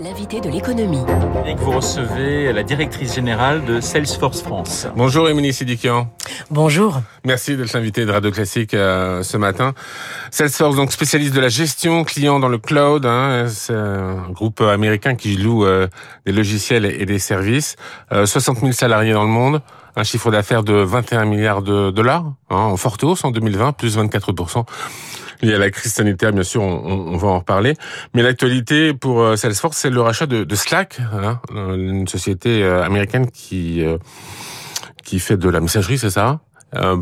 L'invité de l'économie. Vous recevez la directrice générale de Salesforce France. Bonjour Émilie Sidikian. Bonjour. Merci d'être l'invité de Radio Classique euh, ce matin. Salesforce, donc spécialiste de la gestion client dans le cloud. Hein, c'est un groupe américain qui loue euh, des logiciels et, des services. 60 euh, 000 salariés dans le monde. Un chiffre d'affaires de 21 milliards de dollars, hein, en forte hausse en 2020, plus 24 y a la crise sanitaire, bien sûr, on, va en reparler. Mais l'actualité pour euh, Salesforce, c'est le rachat de, Slack, hein, une société euh, américaine qui euh, qui fait de la messagerie, c'est ça? euh,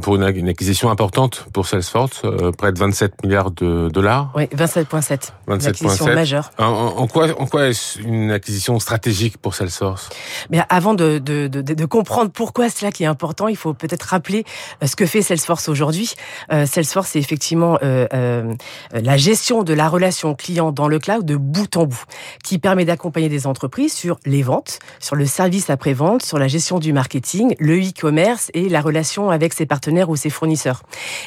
pour une, acquisition importante pour Salesforce, euh, près de 27 milliards de dollars. Oui, 27,7. 27,7. acquisition majeure. En, en, quoi, en quoi est-ce une acquisition stratégique pour Salesforce? Mais avant de, de, de, de, comprendre pourquoi cela qui est important, il faut peut-être rappeler euh, ce que fait Salesforce aujourd'hui. Salesforce, c'est effectivement euh, la gestion de la relation client dans le cloud de bout en bout, qui permet d'accompagner des entreprises sur les ventes, sur le service après-vente, sur la gestion du marketing, le e-commerce et la relation avec ses partenaires ou ses fournisseurs.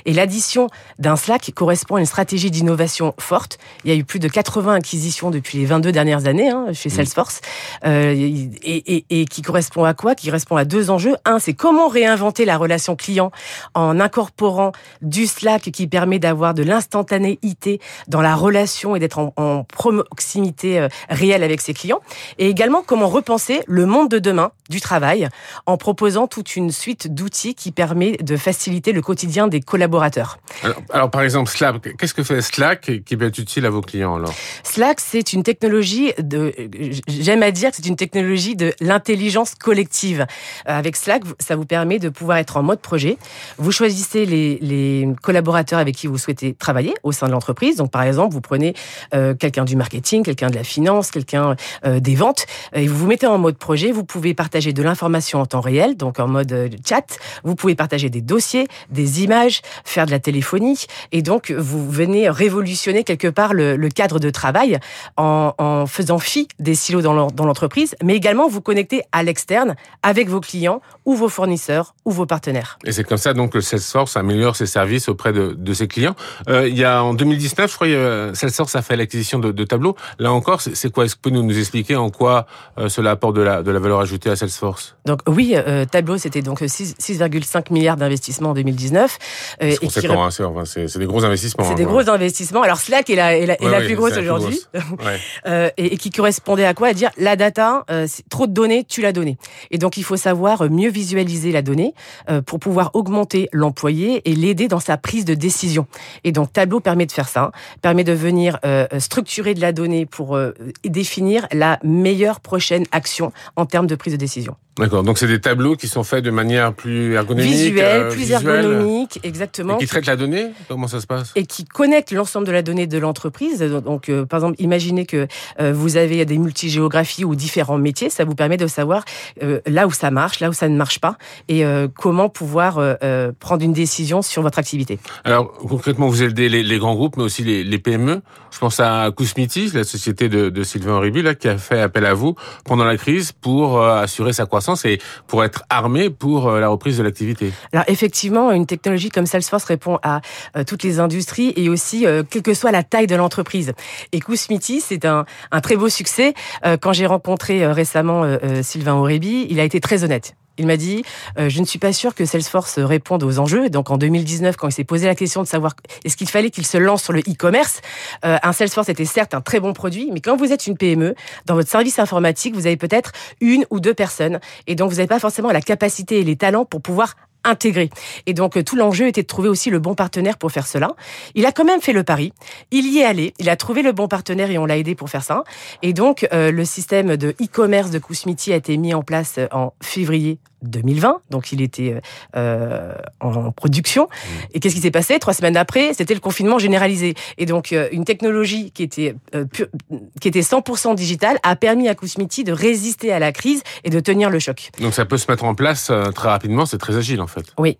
Et l'addition d'un Slack correspond à une stratégie d'innovation forte. Il y a eu plus de 80 acquisitions depuis les 22 dernières années hein, chez Salesforce. Euh, et, et, et, qui correspond à quoi? Qui correspond à deux enjeux. Un, c'est comment réinventer la relation client en incorporant du Slack qui permet d'avoir de l'instantanéité dans la relation et d'être en, en, proximité euh, réelle avec ses clients. Et également, comment repenser le monde de demain du travail en proposant toute une suite d'outils qui permet de faciliter le quotidien des collaborateurs. Alors, par exemple, Slack, qu'est-ce que fait Slack qui peut être utile à vos clients alors? Slack, c'est une technologie de, j'aime à dire que c'est une technologie de l'intelligence collective. Euh, avec Slack, ça vous permet de pouvoir être en mode projet. Vous choisissez les, les collaborateurs avec qui vous souhaitez travailler au sein de l'entreprise. Donc, par exemple, vous prenez euh, quelqu'un du marketing, quelqu'un de la finance, quelqu'un euh, des ventes, et vous vous mettez en mode projet. Vous pouvez partager de l'information en temps réel, donc en mode chat. Vous pouvez partager des dossiers, des images, faire de la téléphonie. Et donc, vous venez révolutionner quelque part le, cadre de travail en, faisant fi des silos dans l'entreprise, mais également vous connecter à l'externe avec vos clients ou vos fournisseurs ou vos partenaires. Et c'est comme ça donc que Salesforce améliore ses services auprès de, ses clients. Euh, il y a en 2019, je crois, euh, Salesforce a fait l'acquisition de, de Tableau. Là encore, c'est quoi? Est-ce que vous pouvez nous, expliquer en quoi euh, cela apporte de la, de la valeur ajoutée à Salesforce? Donc oui, Tableau, c'était donc 6,5 milliards d'investissements en 2019. Euh, c'est conséquent, hein, c'est des gros investissements. C'est des hein, gros investissements. Alors Slack est la, est la, plus grosse aujourd'hui. euh, et, et, qui correspondait à quoi? À dire la data, euh, trop de données, tu l'as donnée. Et donc il faut savoir mieux visualiser la donnée pour pouvoir augmenter l'employé et l'aider dans sa prise de décision. Et donc Tableau permet de faire ça, permet de venir structurer de la donnée pour définir la meilleure prochaine action en termes de prise de décision. D'accord. Donc c'est des tableaux qui sont faits de manière plus ergonomique, visuelle, euh, plus ergonomique, exactement. Et qui traitent la donnée. Comment ça se passe? Et qui connectent l'ensemble de la donnée de l'entreprise. Donc, euh, par exemple, imaginez que euh, vous avez des multigéographies ou différents métiers. Ça vous permet de savoir là où ça marche, là où ça ne marche pas, et comment pouvoir prendre une décision sur votre activité. Alors concrètement, vous aidez les, les grands groupes, mais aussi les, les, PME. Je pense à Kousmiti, la société de, de Sylvain Oribi, là, qui a fait appel à vous pendant la crise pour assurer sa croissance et pour être armé pour euh, la reprise de l'activité. Alors effectivement, une technologie comme Salesforce répond à euh, toutes les industries et aussi euh, quelle que soit la taille de l'entreprise. Et Kousmiti, c'est un, un, très beau succès. quand j'ai rencontré récemment Sylvain Aurébi, il a été très honnête. Il m'a dit euh, je ne suis pas sûr que Salesforce réponde aux enjeux. donc en 2019, quand il s'est posé la question de savoir est-ce qu'il fallait qu'il se lance sur le e-commerce, euh, un Salesforce était certes un très bon produit, mais quand vous êtes une PME, dans votre service informatique, vous avez peut-être une ou deux personnes, et donc vous n'avez pas forcément la capacité et les talents pour pouvoir intégré. Et donc euh, tout l'enjeu était de trouver aussi le bon partenaire pour faire cela. Il a quand même fait le pari. Il y est allé. Il a trouvé le bon partenaire et on l'a aidé pour faire ça. Et donc euh, le système de e-commerce de Kousmiti a été mis en place euh, en février 2020, donc il était euh, en production. Mmh. Et qu'est-ce qui s'est passé? Trois semaines après, c'était le confinement généralisé. Et donc une technologie qui était qui était 100% digitale a permis à Kousmiti de résister à la crise et de tenir le choc. Donc ça peut se mettre en place très rapidement, c'est très agile en fait. Oui.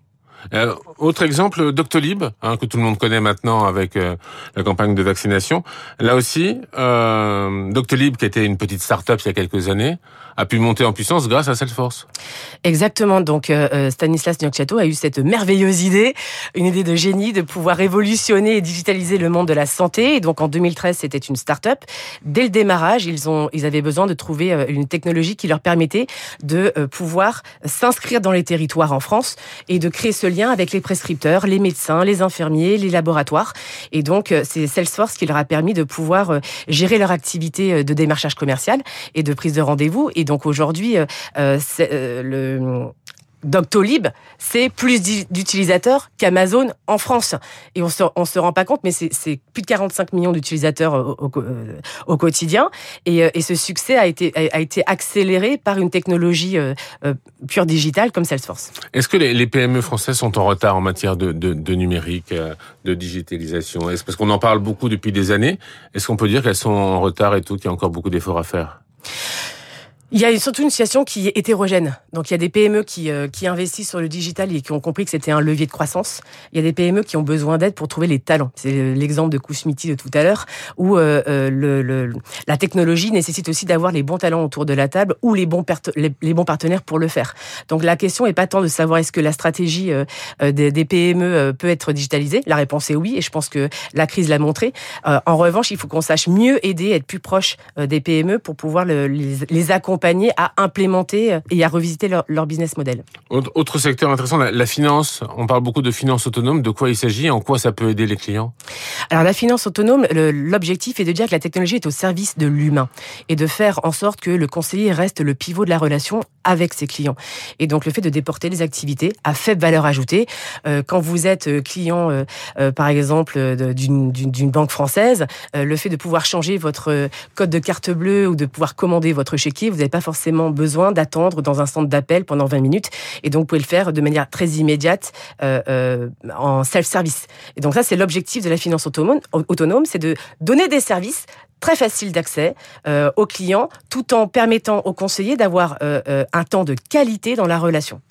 Euh, autre exemple, Doctolib, hein, que tout le monde connaît maintenant avec euh, la campagne de vaccination. Là aussi, euh, Doctolib, qui était une petite start-up il y a quelques années, a pu monter en puissance grâce à Salesforce. Exactement. Donc Stanislas Niocchiato a eu cette merveilleuse idée, une idée de génie, de pouvoir révolutionner et digitaliser le monde de la santé. Et donc en 2013, c'était une start-up. Dès le démarrage, ils ont, ils avaient besoin de trouver une technologie qui leur permettait de pouvoir s'inscrire dans les territoires en France et de créer ce lien avec les prescripteurs, les médecins, les infirmiers, les laboratoires. Et donc c'est Salesforce qui leur a permis de pouvoir gérer leur activité de démarchage commercial et de prise de rendez-vous. Et donc aujourd'hui, euh, euh, le Doctolib, c'est plus d'utilisateurs qu'Amazon en France. Et on se, on se rend pas compte, mais c'est plus de 45 millions d'utilisateurs au, euh, au, quotidien. Et, et, ce succès a été, a été accéléré par une technologie euh, pure digitale comme Salesforce. Est-ce que les, les, PME françaises sont en retard en matière de, de, de numérique, de digitalisation? Est-ce parce qu'on en parle beaucoup depuis des années Est-ce qu'on peut dire qu'elles sont en retard et tout, qu'il y a encore beaucoup d'efforts à faire? Il y a surtout une situation qui est hétérogène. Donc il y a des PME qui, euh, qui investissent sur le digital et qui ont compris que c'était un levier de croissance. Il y a des PME qui ont besoin d'aide pour trouver les talents. C'est l'exemple de Kousmiti de tout à l'heure, où euh, euh, le, le, la technologie nécessite aussi d'avoir les bons talents autour de la table ou les bons, les, bons partenaires pour le faire. Donc la question est pas tant de savoir est-ce que la stratégie des, des, PME peut être digitalisée. La réponse est oui, et je pense que la crise l'a montré. en revanche, il faut qu'on sache mieux aider, être plus proche des PME pour pouvoir le, les, les accompagner à implémenter euh, et à revisiter leur, leur business model. Autre secteur intéressant, la, la, finance. On parle beaucoup de finance autonome. De quoi il s'agit En quoi ça peut aider les clients? Alors la finance autonome, l'objectif est de dire que la technologie est au service de l'humain et de faire en sorte que le conseiller reste le pivot de la relation avec ses clients. Et donc le fait de déporter les activités à faible valeur ajoutée. Euh, quand vous êtes euh, client, euh, par exemple, d'une banque française, le fait de pouvoir changer votre code de carte bleue ou de pouvoir commander votre chéquier, vous n'avez pas forcément besoin d'attendre dans un centre d'appel pendant 20 minutes. Et donc vous pouvez le faire de manière très immédiate en self-service. Et donc ça, c'est l'objectif de la finance autonome, autonome c'est de donner des services très facile d'accès euh, aux clients, tout en permettant aux conseillers d'avoir euh, euh, un temps de qualité dans la relation.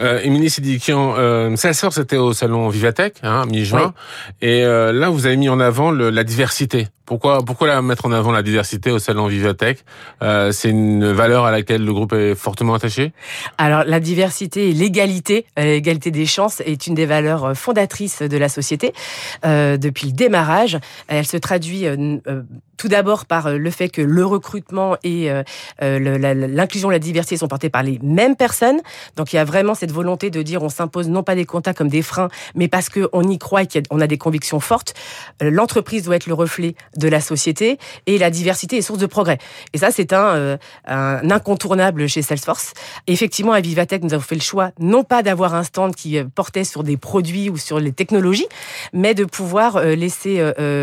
Euh, Émilie Sidikian, euh, Salesforce c'était au salon Vivatech, hein, mi-juin, oui. et euh, là vous avez mis en avant le, la diversité. Pourquoi, pourquoi la mettre en avant la diversité au salon Vivatech euh, C'est une valeur à laquelle le groupe est fortement attaché? Alors la diversité et l'égalité, euh, l'égalité des chances est une des valeurs euh, fondatrices de la société euh, depuis le démarrage. Elle se traduit euh, tout d'abord par le fait que le recrutement et l'inclusion, la diversité sont portés par les mêmes personnes. Donc il y a vraiment cette volonté de dire on s'impose non pas des quotas comme des freins, mais parce qu'on y croit et qu'on a des convictions fortes. L'entreprise doit être le reflet de la société et la diversité est source de progrès. Et ça, c'est un, euh, un, incontournable chez Salesforce. Effectivement, à Vivatech, nous avons fait le choix non pas d'avoir un stand qui euh, portait sur des produits ou sur les technologies, mais de pouvoir euh, laisser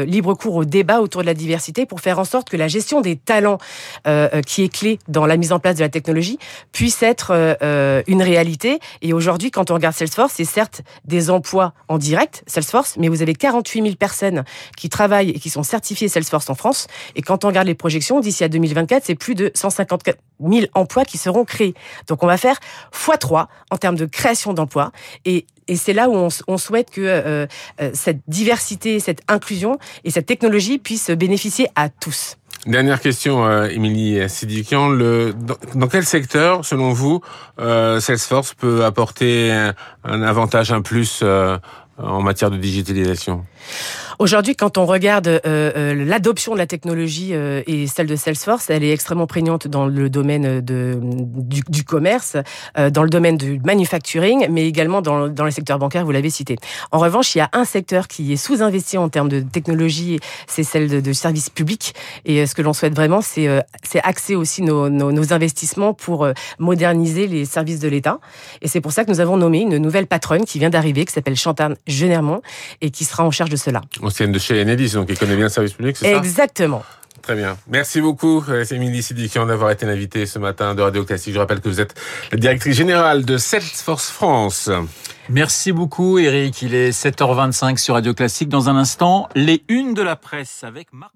libre cours au débat autour de la diversité pour faire en sorte que la gestion des talents, euh, qui est clé dans la mise en place de la technologie, puisse être une réalité. Et aujourd'hui, quand on regarde Salesforce, c'est certes des emplois en direct, Salesforce, mais vous avez 48 000 personnes qui travaillent et qui sont certifiées Salesforce en France. Et quand on regarde les projections, d'ici à 2024, c'est plus de 154 000 emplois qui seront créés. Donc on va faire x3 en termes de création d'emplois. Et c'est là où on, souhaite que euh, euh, cette diversité, cette inclusion et cette technologie puissent bénéficier à tous. Dernière question, euh, Émilie Sidikian. Le, dans, quel secteur, selon vous, Salesforce peut apporter un, avantage, un plus en matière de digitalisation? Aujourd'hui, quand on regarde euh, euh, l'adoption de la technologie euh, et celle de Salesforce, elle est extrêmement prégnante dans le domaine de, du, du commerce, euh, dans le domaine du manufacturing, mais également dans, dans le secteur bancaire, vous l'avez cité. En revanche, il y a un secteur qui est sous-investi en termes de technologie, c'est celle de, de services publics. Et euh, ce que l'on souhaite vraiment, c'est euh, axer aussi nos, nos, nos, investissements pour moderniser les services de l'État. Et c'est pour ça que nous avons nommé une nouvelle patronne qui vient d'arriver, qui s'appelle Chantal Genermont, et qui sera en charge de cela ancienne de chez Enedis, donc il connaît bien le service public, c'est ça Exactement. Très bien. Merci beaucoup, Émilie Sidikian, d'avoir été l'invité ce matin de Radio Classique. Je rappelle que vous êtes la directrice générale de Salesforce France. Merci beaucoup, Eric. Il est 7h25 sur Radio Classique. Dans un instant, les unes de la presse avec Marc